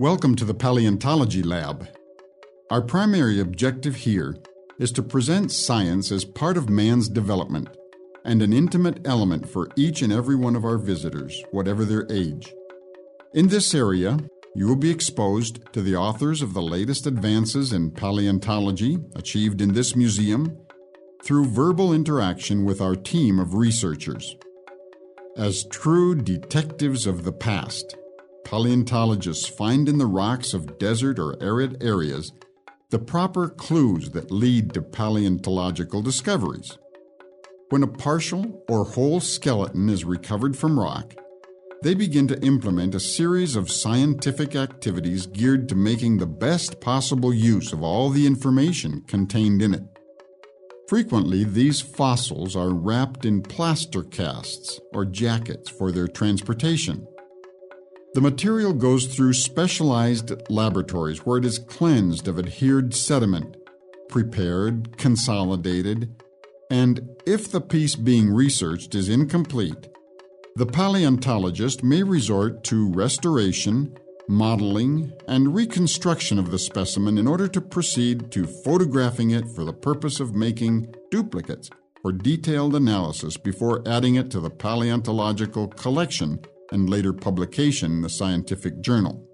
Welcome to the Paleontology Lab. Our primary objective here is to present science as part of man's development and an intimate element for each and every one of our visitors, whatever their age. In this area, you will be exposed to the authors of the latest advances in paleontology achieved in this museum through verbal interaction with our team of researchers. As true detectives of the past, paleontologists find in the rocks of desert or arid areas the proper clues that lead to paleontological discoveries. When a partial or whole skeleton is recovered from rock, they begin to implement a series of scientific activities geared to making the best possible use of all the information contained in it. Frequently, these fossils are wrapped in plaster casts or jackets for their transportation. The material goes through specialized laboratories where it is cleansed of adhered sediment, prepared, consolidated, and if the piece being researched is incomplete, the paleontologist may resort to restoration, modeling, and reconstruction of the specimen in order to proceed to photographing it for the purpose of making duplicates for detailed analysis before adding it to the paleontological collection and later publication in the scientific journal.